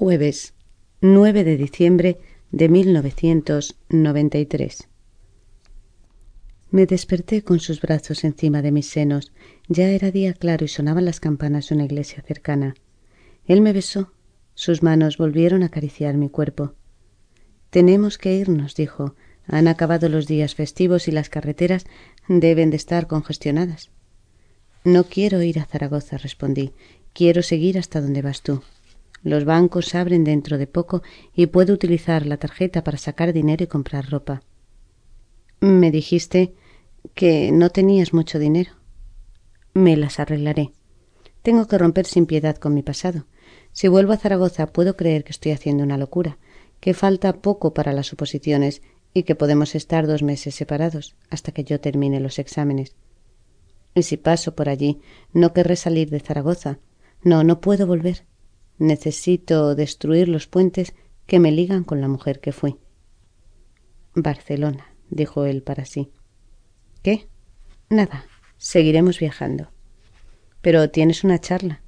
jueves 9 de diciembre de 1993. Me desperté con sus brazos encima de mis senos. Ya era día claro y sonaban las campanas de una iglesia cercana. Él me besó. Sus manos volvieron a acariciar mi cuerpo. Tenemos que irnos, dijo. Han acabado los días festivos y las carreteras deben de estar congestionadas. No quiero ir a Zaragoza, respondí. Quiero seguir hasta donde vas tú. Los bancos abren dentro de poco y puedo utilizar la tarjeta para sacar dinero y comprar ropa. Me dijiste que no tenías mucho dinero. Me las arreglaré. Tengo que romper sin piedad con mi pasado. Si vuelvo a Zaragoza puedo creer que estoy haciendo una locura, que falta poco para las suposiciones y que podemos estar dos meses separados hasta que yo termine los exámenes. Y si paso por allí, no querré salir de Zaragoza. No, no puedo volver. Necesito destruir los puentes que me ligan con la mujer que fui. Barcelona, dijo él para sí. ¿Qué? Nada, seguiremos viajando. Pero tienes una charla.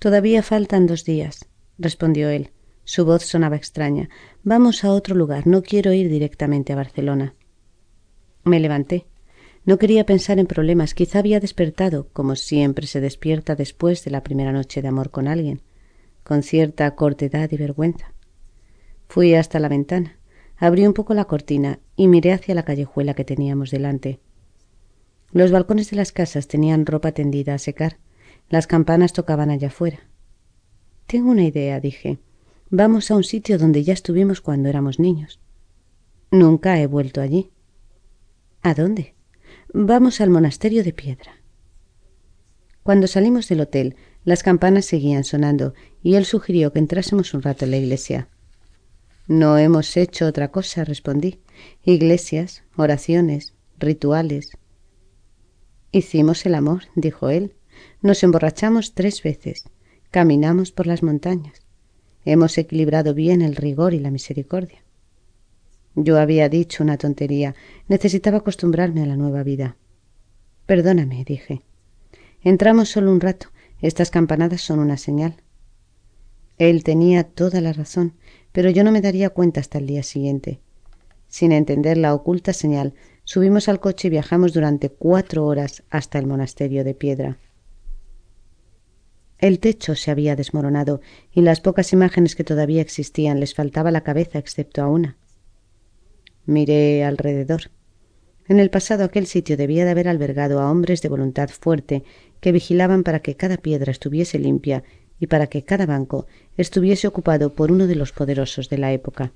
Todavía faltan dos días, respondió él. Su voz sonaba extraña. Vamos a otro lugar. No quiero ir directamente a Barcelona. Me levanté. No quería pensar en problemas. Quizá había despertado, como siempre se despierta después de la primera noche de amor con alguien con cierta cortedad y vergüenza. Fui hasta la ventana, abrí un poco la cortina y miré hacia la callejuela que teníamos delante. Los balcones de las casas tenían ropa tendida a secar. Las campanas tocaban allá afuera. Tengo una idea, dije. Vamos a un sitio donde ya estuvimos cuando éramos niños. Nunca he vuelto allí. ¿A dónde? Vamos al monasterio de piedra. Cuando salimos del hotel, las campanas seguían sonando y él sugirió que entrásemos un rato en la iglesia. No hemos hecho otra cosa, respondí. Iglesias, oraciones, rituales. Hicimos el amor, dijo él. Nos emborrachamos tres veces. Caminamos por las montañas. Hemos equilibrado bien el rigor y la misericordia. Yo había dicho una tontería. Necesitaba acostumbrarme a la nueva vida. Perdóname, dije. Entramos solo un rato estas campanadas son una señal. Él tenía toda la razón, pero yo no me daría cuenta hasta el día siguiente. Sin entender la oculta señal, subimos al coche y viajamos durante cuatro horas hasta el monasterio de piedra. El techo se había desmoronado y las pocas imágenes que todavía existían les faltaba la cabeza excepto a una. Miré alrededor. En el pasado aquel sitio debía de haber albergado a hombres de voluntad fuerte que vigilaban para que cada piedra estuviese limpia y para que cada banco estuviese ocupado por uno de los poderosos de la época.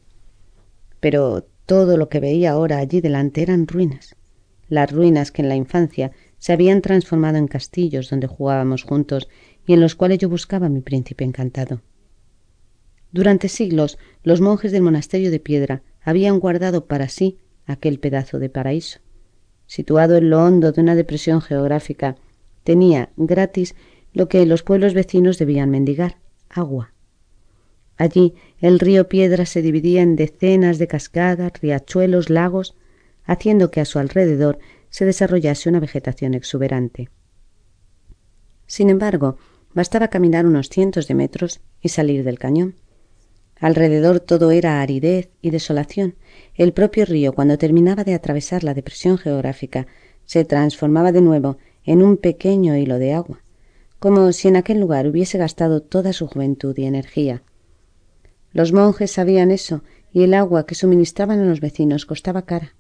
Pero todo lo que veía ahora allí delante eran ruinas, las ruinas que en la infancia se habían transformado en castillos donde jugábamos juntos y en los cuales yo buscaba mi príncipe encantado. Durante siglos los monjes del monasterio de piedra habían guardado para sí aquel pedazo de paraíso. Situado en lo hondo de una depresión geográfica, tenía gratis lo que los pueblos vecinos debían mendigar, agua. Allí el río Piedra se dividía en decenas de cascadas, riachuelos, lagos, haciendo que a su alrededor se desarrollase una vegetación exuberante. Sin embargo, bastaba caminar unos cientos de metros y salir del cañón. Alrededor todo era aridez y desolación. El propio río, cuando terminaba de atravesar la depresión geográfica, se transformaba de nuevo en un pequeño hilo de agua, como si en aquel lugar hubiese gastado toda su juventud y energía. Los monjes sabían eso, y el agua que suministraban a los vecinos costaba cara.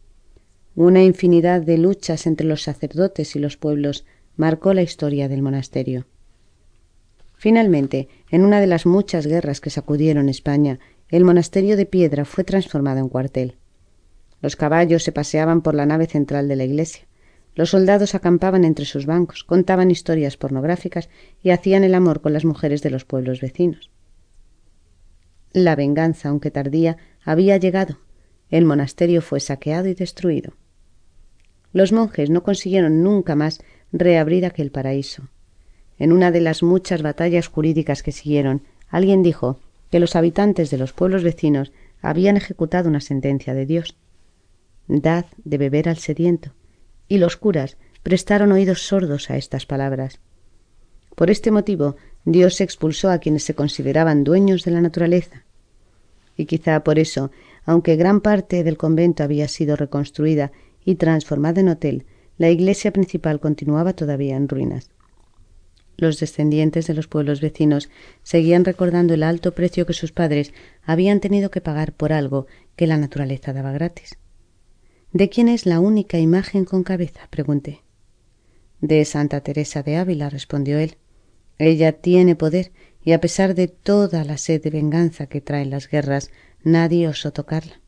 Una infinidad de luchas entre los sacerdotes y los pueblos marcó la historia del monasterio. Finalmente, en una de las muchas guerras que sacudieron España, el monasterio de piedra fue transformado en cuartel. Los caballos se paseaban por la nave central de la iglesia. Los soldados acampaban entre sus bancos, contaban historias pornográficas y hacían el amor con las mujeres de los pueblos vecinos. La venganza, aunque tardía, había llegado. El monasterio fue saqueado y destruido. Los monjes no consiguieron nunca más reabrir aquel paraíso. En una de las muchas batallas jurídicas que siguieron, alguien dijo que los habitantes de los pueblos vecinos habían ejecutado una sentencia de Dios. Dad de beber al sediento. Y los curas prestaron oídos sordos a estas palabras. Por este motivo, Dios expulsó a quienes se consideraban dueños de la naturaleza. Y quizá por eso, aunque gran parte del convento había sido reconstruida y transformada en hotel, la iglesia principal continuaba todavía en ruinas. Los descendientes de los pueblos vecinos seguían recordando el alto precio que sus padres habían tenido que pagar por algo que la naturaleza daba gratis. ¿De quién es la única imagen con cabeza? pregunté. De Santa Teresa de Ávila, respondió él. Ella tiene poder y a pesar de toda la sed de venganza que traen las guerras, nadie osó tocarla.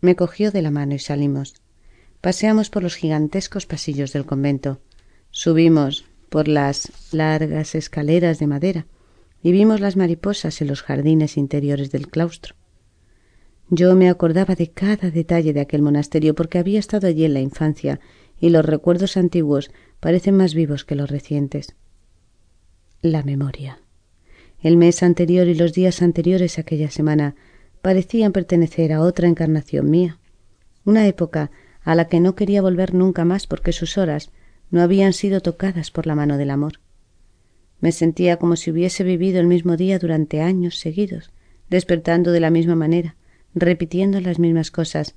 Me cogió de la mano y salimos. Paseamos por los gigantescos pasillos del convento. Subimos por las largas escaleras de madera y vimos las mariposas en los jardines interiores del claustro. Yo me acordaba de cada detalle de aquel monasterio porque había estado allí en la infancia y los recuerdos antiguos parecen más vivos que los recientes. La memoria. El mes anterior y los días anteriores a aquella semana parecían pertenecer a otra encarnación mía, una época a la que no quería volver nunca más porque sus horas no habían sido tocadas por la mano del amor. Me sentía como si hubiese vivido el mismo día durante años seguidos, despertando de la misma manera, repitiendo las mismas cosas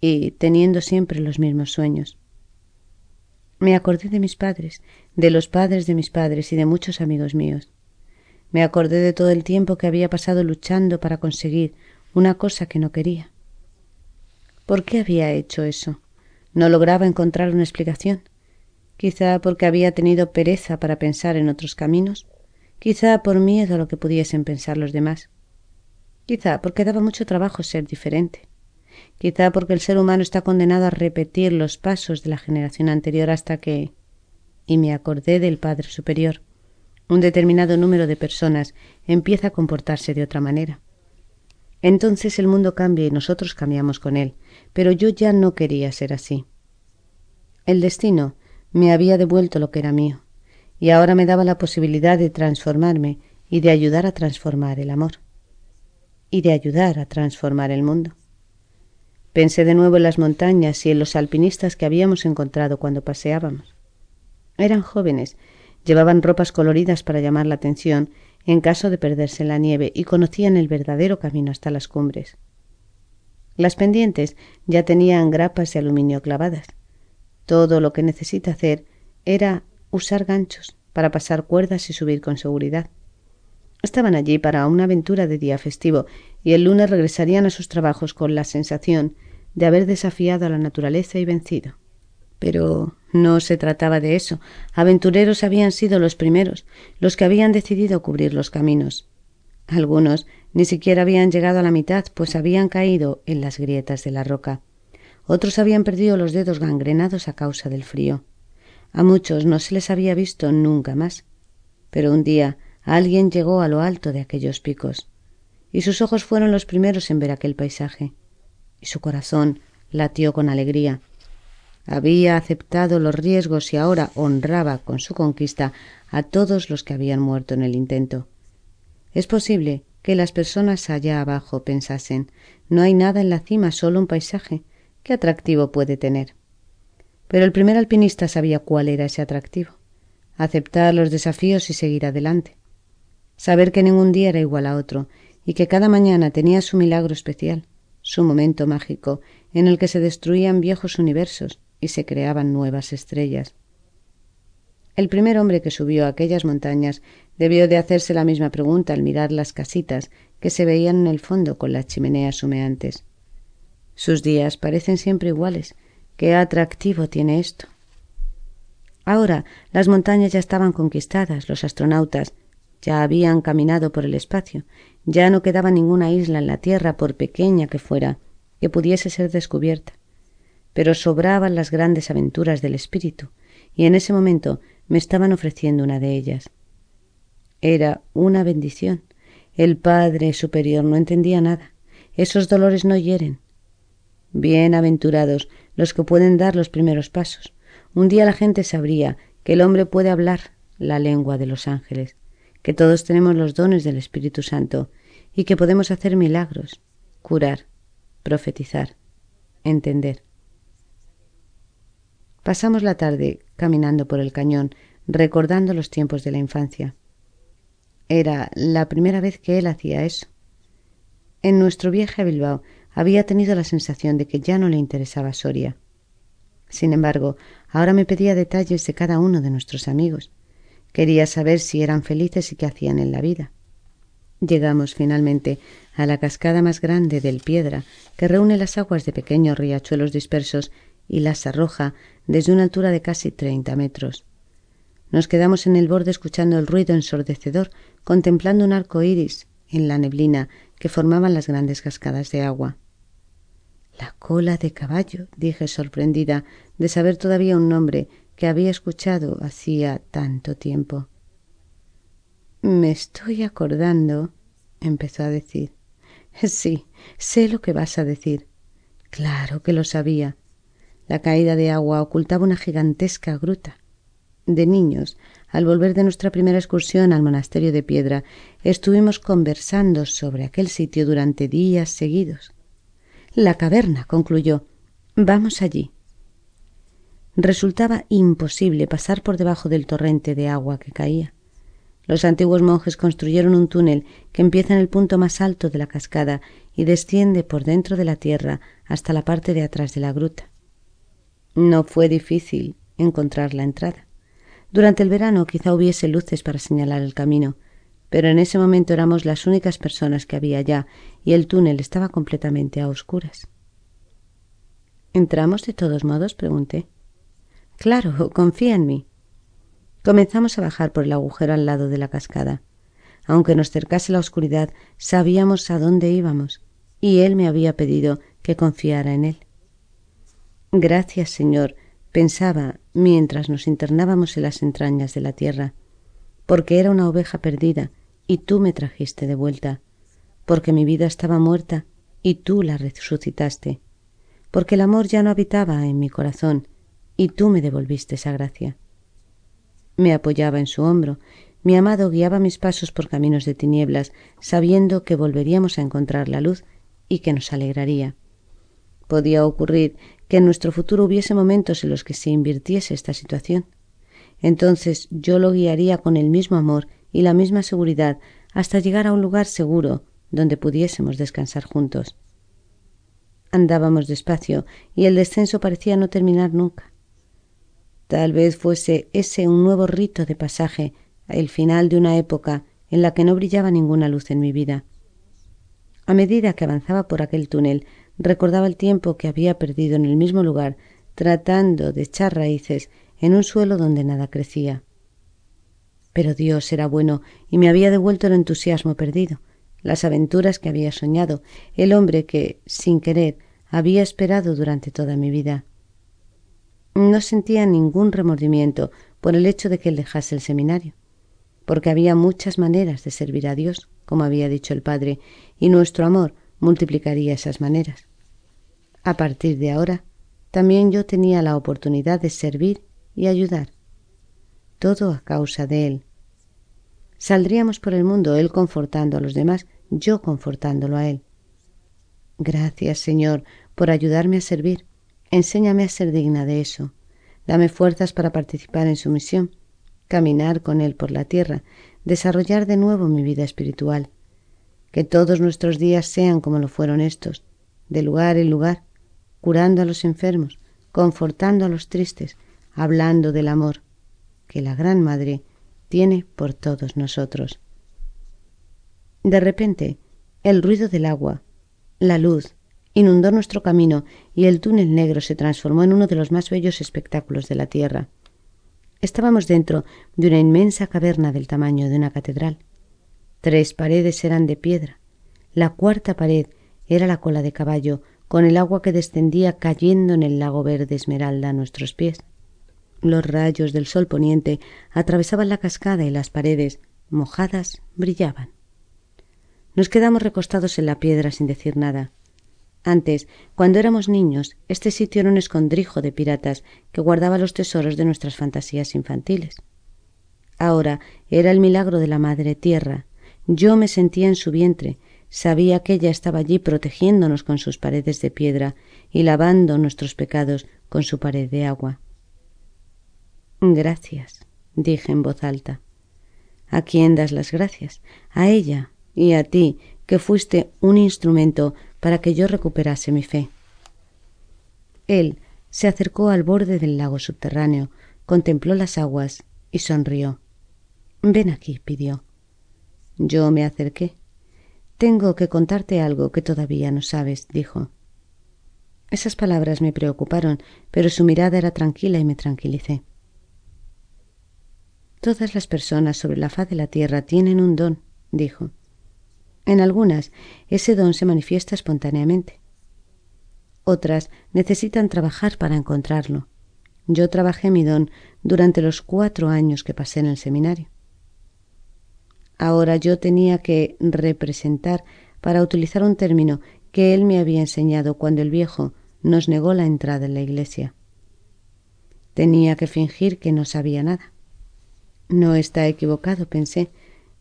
y teniendo siempre los mismos sueños. Me acordé de mis padres, de los padres de mis padres y de muchos amigos míos. Me acordé de todo el tiempo que había pasado luchando para conseguir una cosa que no quería. ¿Por qué había hecho eso? No lograba encontrar una explicación. Quizá porque había tenido pereza para pensar en otros caminos, quizá por miedo a lo que pudiesen pensar los demás, quizá porque daba mucho trabajo ser diferente, quizá porque el ser humano está condenado a repetir los pasos de la generación anterior hasta que y me acordé del Padre Superior. Un determinado número de personas empieza a comportarse de otra manera. Entonces el mundo cambia y nosotros cambiamos con él, pero yo ya no quería ser así. El destino me había devuelto lo que era mío, y ahora me daba la posibilidad de transformarme y de ayudar a transformar el amor, y de ayudar a transformar el mundo. Pensé de nuevo en las montañas y en los alpinistas que habíamos encontrado cuando paseábamos. Eran jóvenes, llevaban ropas coloridas para llamar la atención en caso de perderse en la nieve y conocían el verdadero camino hasta las cumbres. Las pendientes ya tenían grapas de aluminio clavadas. Todo lo que necesita hacer era usar ganchos para pasar cuerdas y subir con seguridad. Estaban allí para una aventura de día festivo y el lunes regresarían a sus trabajos con la sensación de haber desafiado a la naturaleza y vencido. Pero no se trataba de eso. Aventureros habían sido los primeros, los que habían decidido cubrir los caminos. Algunos ni siquiera habían llegado a la mitad, pues habían caído en las grietas de la roca. Otros habían perdido los dedos gangrenados a causa del frío. A muchos no se les había visto nunca más. Pero un día alguien llegó a lo alto de aquellos picos, y sus ojos fueron los primeros en ver aquel paisaje, y su corazón latió con alegría había aceptado los riesgos y ahora honraba con su conquista a todos los que habían muerto en el intento. Es posible que las personas allá abajo pensasen no hay nada en la cima, solo un paisaje. ¿Qué atractivo puede tener? Pero el primer alpinista sabía cuál era ese atractivo. Aceptar los desafíos y seguir adelante. Saber que ningún día era igual a otro y que cada mañana tenía su milagro especial, su momento mágico en el que se destruían viejos universos y se creaban nuevas estrellas. El primer hombre que subió a aquellas montañas debió de hacerse la misma pregunta al mirar las casitas que se veían en el fondo con las chimeneas humeantes. Sus días parecen siempre iguales. ¿Qué atractivo tiene esto? Ahora las montañas ya estaban conquistadas, los astronautas ya habían caminado por el espacio, ya no quedaba ninguna isla en la Tierra, por pequeña que fuera, que pudiese ser descubierta pero sobraban las grandes aventuras del espíritu, y en ese momento me estaban ofreciendo una de ellas. Era una bendición, El Padre Superior no entendía nada. Esos dolores no hieren. Bienaventurados los que pueden dar los primeros pasos. Un día la gente sabría que el hombre puede hablar la lengua de los ángeles, que todos tenemos los dones del Espíritu Santo y que podemos hacer milagros, curar, profetizar, entender. Pasamos la tarde caminando por el cañón, recordando los tiempos de la infancia. Era la primera vez que él hacía eso. En nuestro viaje a Bilbao había tenido la sensación de que ya no le interesaba Soria. Sin embargo, ahora me pedía detalles de cada uno de nuestros amigos. Quería saber si eran felices y qué hacían en la vida. Llegamos finalmente a la cascada más grande del Piedra, que reúne las aguas de pequeños riachuelos dispersos y las arroja desde una altura de casi treinta metros. Nos quedamos en el borde escuchando el ruido ensordecedor, contemplando un arco iris en la neblina que formaban las grandes cascadas de agua. La cola de caballo, dije sorprendida de saber todavía un nombre que había escuchado hacía tanto tiempo. Me estoy acordando, empezó a decir. Sí, sé lo que vas a decir. Claro que lo sabía. La caída de agua ocultaba una gigantesca gruta. De niños, al volver de nuestra primera excursión al monasterio de piedra, estuvimos conversando sobre aquel sitio durante días seguidos. La caverna, concluyó. Vamos allí. Resultaba imposible pasar por debajo del torrente de agua que caía. Los antiguos monjes construyeron un túnel que empieza en el punto más alto de la cascada y desciende por dentro de la tierra hasta la parte de atrás de la gruta. No fue difícil encontrar la entrada. Durante el verano quizá hubiese luces para señalar el camino, pero en ese momento éramos las únicas personas que había allá y el túnel estaba completamente a oscuras. ¿Entramos de todos modos? pregunté. Claro, confía en mí. Comenzamos a bajar por el agujero al lado de la cascada. Aunque nos cercase la oscuridad, sabíamos a dónde íbamos, y él me había pedido que confiara en él. Gracias, Señor, pensaba mientras nos internábamos en las entrañas de la tierra, porque era una oveja perdida y tú me trajiste de vuelta, porque mi vida estaba muerta y tú la resucitaste, porque el amor ya no habitaba en mi corazón y tú me devolviste esa gracia. Me apoyaba en su hombro, mi amado guiaba mis pasos por caminos de tinieblas, sabiendo que volveríamos a encontrar la luz y que nos alegraría. Podía ocurrir que en nuestro futuro hubiese momentos en los que se invirtiese esta situación. Entonces yo lo guiaría con el mismo amor y la misma seguridad hasta llegar a un lugar seguro donde pudiésemos descansar juntos. Andábamos despacio y el descenso parecía no terminar nunca. Tal vez fuese ese un nuevo rito de pasaje, el final de una época en la que no brillaba ninguna luz en mi vida. A medida que avanzaba por aquel túnel, recordaba el tiempo que había perdido en el mismo lugar, tratando de echar raíces en un suelo donde nada crecía. Pero Dios era bueno y me había devuelto el entusiasmo perdido, las aventuras que había soñado, el hombre que, sin querer, había esperado durante toda mi vida. No sentía ningún remordimiento por el hecho de que él dejase el seminario, porque había muchas maneras de servir a Dios, como había dicho el Padre, y nuestro amor multiplicaría esas maneras. A partir de ahora, también yo tenía la oportunidad de servir y ayudar todo a causa de él. Saldríamos por el mundo él confortando a los demás, yo confortándolo a él. Gracias, Señor, por ayudarme a servir. Enséñame a ser digna de eso. Dame fuerzas para participar en su misión, caminar con Él por la tierra, desarrollar de nuevo mi vida espiritual. Que todos nuestros días sean como lo fueron estos, de lugar en lugar, curando a los enfermos, confortando a los tristes, hablando del amor, que la Gran Madre tiene por todos nosotros. De repente, el ruido del agua, la luz, inundó nuestro camino y el túnel negro se transformó en uno de los más bellos espectáculos de la tierra. Estábamos dentro de una inmensa caverna del tamaño de una catedral. Tres paredes eran de piedra. La cuarta pared era la cola de caballo, con el agua que descendía cayendo en el lago verde esmeralda a nuestros pies. Los rayos del sol poniente atravesaban la cascada y las paredes, mojadas, brillaban. Nos quedamos recostados en la piedra sin decir nada. Antes, cuando éramos niños, este sitio era un escondrijo de piratas que guardaba los tesoros de nuestras fantasías infantiles. Ahora era el milagro de la Madre Tierra. Yo me sentía en su vientre, sabía que ella estaba allí protegiéndonos con sus paredes de piedra y lavando nuestros pecados con su pared de agua. Gracias, dije en voz alta. ¿A quién das las gracias? A ella y a ti, que fuiste un instrumento para que yo recuperase mi fe. Él se acercó al borde del lago subterráneo, contempló las aguas y sonrió. Ven aquí, pidió. Yo me acerqué. Tengo que contarte algo que todavía no sabes, dijo. Esas palabras me preocuparon, pero su mirada era tranquila y me tranquilicé. Todas las personas sobre la faz de la tierra tienen un don, dijo. En algunas, ese don se manifiesta espontáneamente. Otras necesitan trabajar para encontrarlo. Yo trabajé mi don durante los cuatro años que pasé en el seminario. Ahora yo tenía que representar, para utilizar un término que él me había enseñado cuando el viejo nos negó la entrada en la iglesia. Tenía que fingir que no sabía nada. No está equivocado, pensé.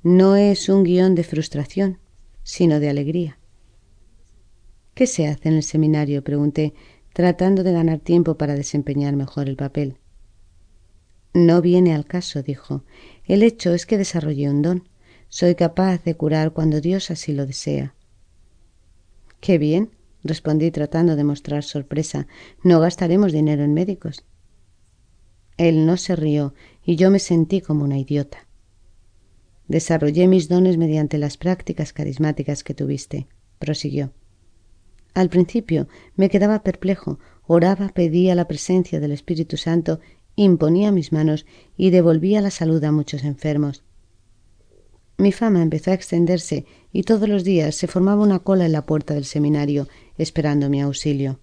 No es un guion de frustración, sino de alegría. ¿Qué se hace en el seminario? pregunté, tratando de ganar tiempo para desempeñar mejor el papel. No viene al caso, dijo. El hecho es que desarrollé un don. Soy capaz de curar cuando Dios así lo desea. Qué bien, respondí tratando de mostrar sorpresa. No gastaremos dinero en médicos. Él no se rió y yo me sentí como una idiota. Desarrollé mis dones mediante las prácticas carismáticas que tuviste, prosiguió. Al principio me quedaba perplejo, oraba, pedía la presencia del Espíritu Santo, imponía mis manos y devolvía la salud a muchos enfermos. Mi fama empezó a extenderse y todos los días se formaba una cola en la puerta del seminario esperando mi auxilio.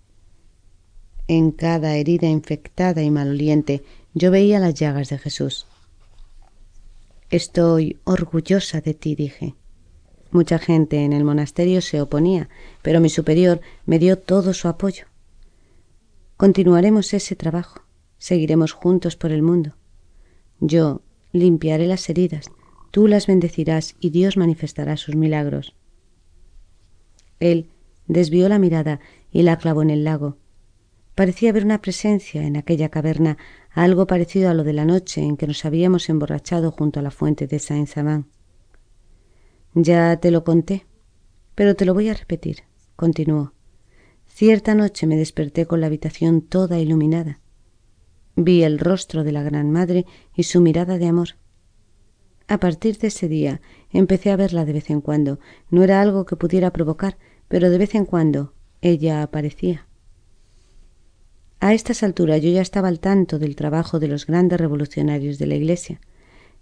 En cada herida infectada y maloliente yo veía las llagas de Jesús. Estoy orgullosa de ti, dije. Mucha gente en el monasterio se oponía, pero mi superior me dio todo su apoyo. Continuaremos ese trabajo, seguiremos juntos por el mundo. Yo limpiaré las heridas, tú las bendecirás y Dios manifestará sus milagros. Él desvió la mirada y la clavó en el lago. Parecía haber una presencia en aquella caverna algo parecido a lo de la noche en que nos habíamos emborrachado junto a la fuente de Saint-Savin. Ya te lo conté, pero te lo voy a repetir, continuó. Cierta noche me desperté con la habitación toda iluminada. Vi el rostro de la Gran Madre y su mirada de amor. A partir de ese día empecé a verla de vez en cuando. No era algo que pudiera provocar, pero de vez en cuando ella aparecía. A estas alturas yo ya estaba al tanto del trabajo de los grandes revolucionarios de la Iglesia.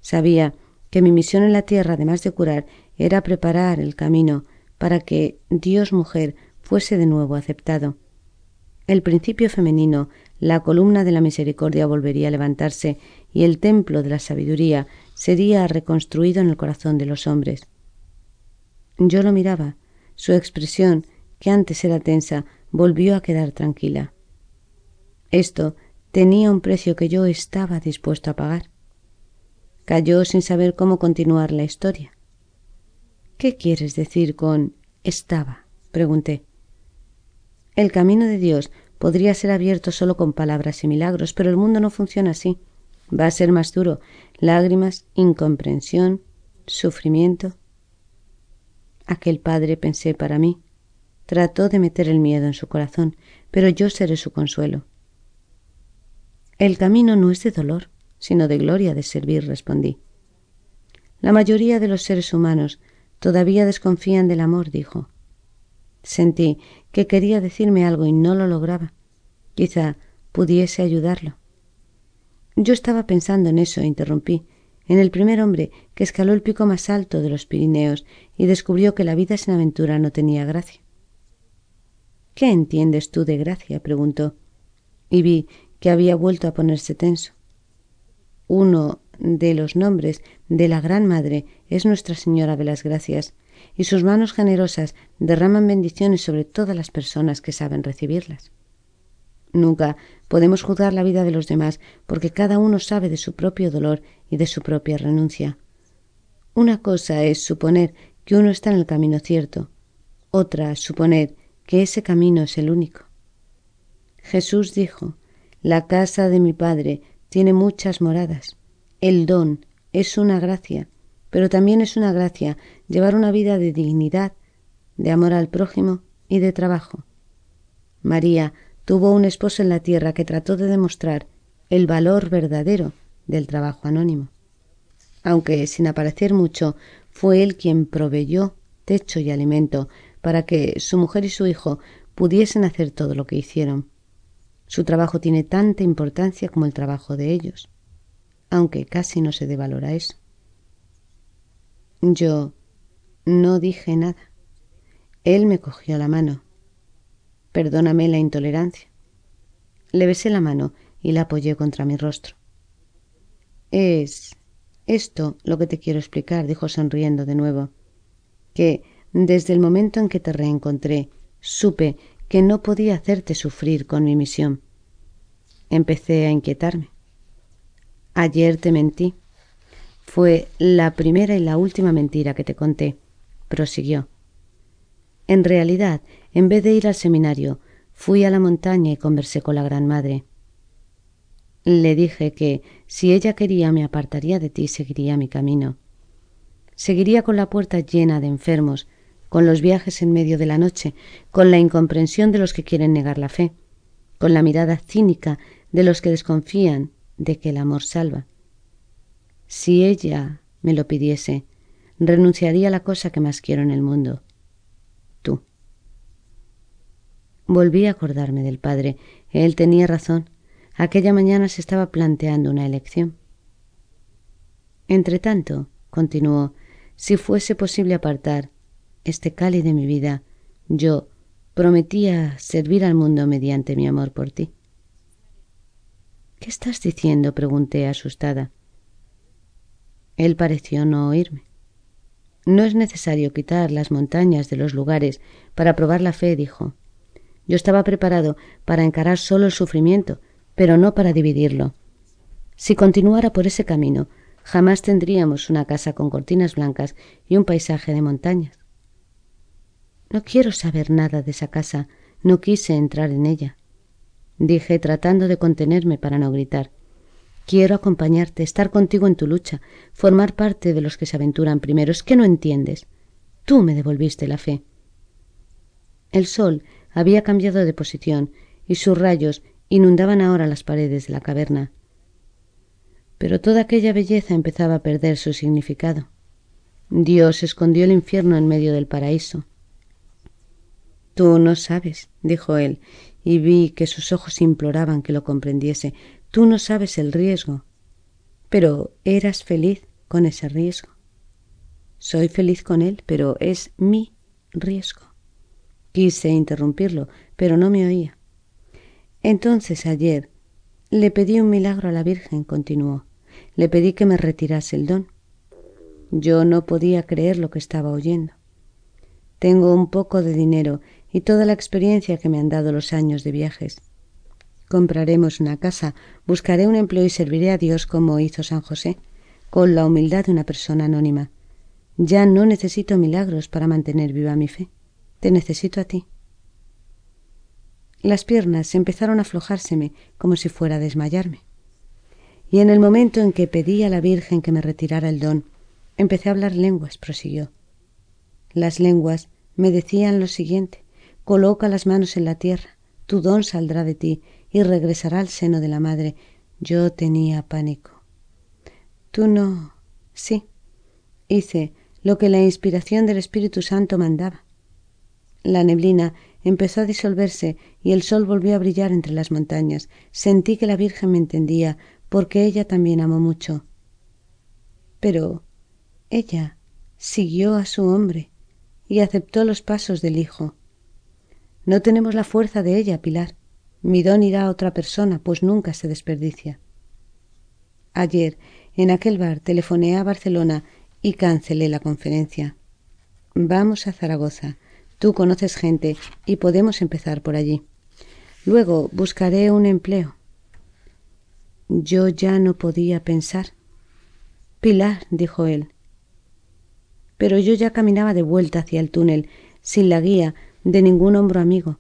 Sabía que mi misión en la tierra, además de curar, era preparar el camino para que Dios mujer fuese de nuevo aceptado. El principio femenino, la columna de la misericordia volvería a levantarse y el templo de la sabiduría sería reconstruido en el corazón de los hombres. Yo lo miraba. Su expresión, que antes era tensa, volvió a quedar tranquila. Esto tenía un precio que yo estaba dispuesto a pagar. Cayó sin saber cómo continuar la historia. ¿Qué quieres decir con estaba? pregunté. El camino de Dios podría ser abierto solo con palabras y milagros, pero el mundo no funciona así. Va a ser más duro. Lágrimas, incomprensión, sufrimiento. Aquel padre, pensé para mí, trató de meter el miedo en su corazón, pero yo seré su consuelo. El camino no es de dolor, sino de gloria de servir, respondí. La mayoría de los seres humanos todavía desconfían del amor, dijo. Sentí que quería decirme algo y no lo lograba. Quizá pudiese ayudarlo. Yo estaba pensando en eso interrumpí, en el primer hombre que escaló el pico más alto de los Pirineos y descubrió que la vida sin aventura no tenía gracia. ¿Qué entiendes tú de gracia? preguntó, y vi que había vuelto a ponerse tenso. Uno de los nombres de la Gran Madre es Nuestra Señora de las Gracias. y sus manos generosas derraman bendiciones sobre todas las personas que saben recibirlas. Nunca podemos juzgar la vida de los demás porque cada uno sabe de su propio dolor y de su propia renuncia. Una cosa es suponer que uno está en el camino cierto, otra suponer que ese camino es el único. Jesús dijo, La casa de mi Padre tiene muchas moradas. El don es una gracia, pero también es una gracia llevar una vida de dignidad, de amor al prójimo y de trabajo. María tuvo un esposo en la tierra que trató de demostrar el valor verdadero del trabajo anónimo. Aunque sin aparecer mucho, fue él quien proveyó techo y alimento para que su mujer y su hijo pudiesen hacer todo lo que hicieron. Su trabajo tiene tanta importancia como el trabajo de ellos, aunque casi no se dé valor a eso. Yo no dije nada. Él me cogió la mano Perdóname la intolerancia. Le besé la mano y la apoyé contra mi rostro. Es esto lo que te quiero explicar, dijo sonriendo de nuevo, que desde el momento en que te reencontré, supe que no podía hacerte sufrir con mi misión. Empecé a inquietarme. Ayer te mentí. Fue la primera y la última mentira que te conté, prosiguió. En realidad, en vez de ir al seminario, fui a la montaña y conversé con la Gran Madre. Le dije que, si ella quería, me apartaría de ti y seguiría mi camino. Seguiría con la puerta llena de enfermos, con los viajes en medio de la noche, con la incomprensión de los que quieren negar la fe, con la mirada cínica de los que desconfían de que el amor salva. Si ella me lo pidiese, renunciaría a la cosa que más quiero en el mundo, Volví a acordarme del padre. Él tenía razón. Aquella mañana se estaba planteando una elección. Entretanto, continuó, si fuese posible apartar este cáliz de mi vida, yo prometía servir al mundo mediante mi amor por ti. ¿Qué estás diciendo? pregunté asustada. Él pareció no oírme. No es necesario quitar las montañas de los lugares para probar la fe, dijo. Yo estaba preparado para encarar solo el sufrimiento, pero no para dividirlo. Si continuara por ese camino, jamás tendríamos una casa con cortinas blancas y un paisaje de montañas. No quiero saber nada de esa casa, no quise entrar en ella. Dije tratando de contenerme para no gritar. Quiero acompañarte, estar contigo en tu lucha, formar parte de los que se aventuran primero. Es que no entiendes. Tú me devolviste la fe. El sol había cambiado de posición y sus rayos inundaban ahora las paredes de la caverna. Pero toda aquella belleza empezaba a perder su significado. Dios escondió el infierno en medio del paraíso. Tú no sabes, dijo él, y vi que sus ojos imploraban que lo comprendiese. Tú no sabes el riesgo. Pero eras feliz con ese riesgo. Soy feliz con él, pero es mi riesgo. Quise interrumpirlo, pero no me oía. Entonces ayer le pedí un milagro a la Virgen, continuó. Le pedí que me retirase el don. Yo no podía creer lo que estaba oyendo. Tengo un poco de dinero y toda la experiencia que me han dado los años de viajes. Compraremos una casa, buscaré un empleo y serviré a Dios como hizo San José, con la humildad de una persona anónima. Ya no necesito milagros para mantener viva mi fe. Te necesito a ti. Las piernas empezaron a aflojárseme como si fuera a desmayarme. Y en el momento en que pedí a la Virgen que me retirara el don, empecé a hablar lenguas, prosiguió. Las lenguas me decían lo siguiente coloca las manos en la tierra, tu don saldrá de ti y regresará al seno de la madre. Yo tenía pánico. Tú no. Sí. Hice lo que la inspiración del Espíritu Santo mandaba. La neblina empezó a disolverse y el sol volvió a brillar entre las montañas. Sentí que la Virgen me entendía, porque ella también amó mucho. Pero ella siguió a su hombre y aceptó los pasos del Hijo. No tenemos la fuerza de ella, Pilar. Mi don irá a otra persona, pues nunca se desperdicia. Ayer, en aquel bar, telefoneé a Barcelona y cancelé la conferencia. Vamos a Zaragoza. Tú conoces gente y podemos empezar por allí. Luego buscaré un empleo. Yo ya no podía pensar. Pilar, dijo él. Pero yo ya caminaba de vuelta hacia el túnel, sin la guía de ningún hombro amigo,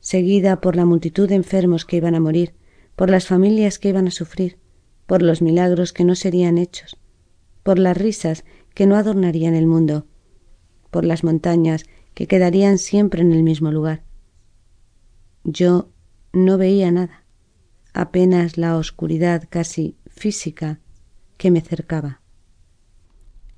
seguida por la multitud de enfermos que iban a morir, por las familias que iban a sufrir, por los milagros que no serían hechos, por las risas que no adornarían el mundo, por las montañas que quedarían siempre en el mismo lugar. Yo no veía nada, apenas la oscuridad casi física que me cercaba.